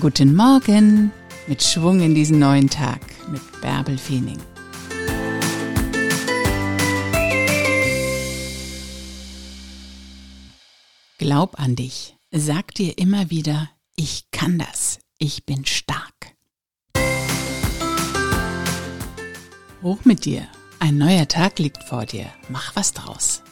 Guten Morgen mit Schwung in diesen neuen Tag mit Bärbel Feening. Glaub an dich. Sag dir immer wieder, ich kann das. Ich bin stark. Hoch mit dir. Ein neuer Tag liegt vor dir. Mach was draus.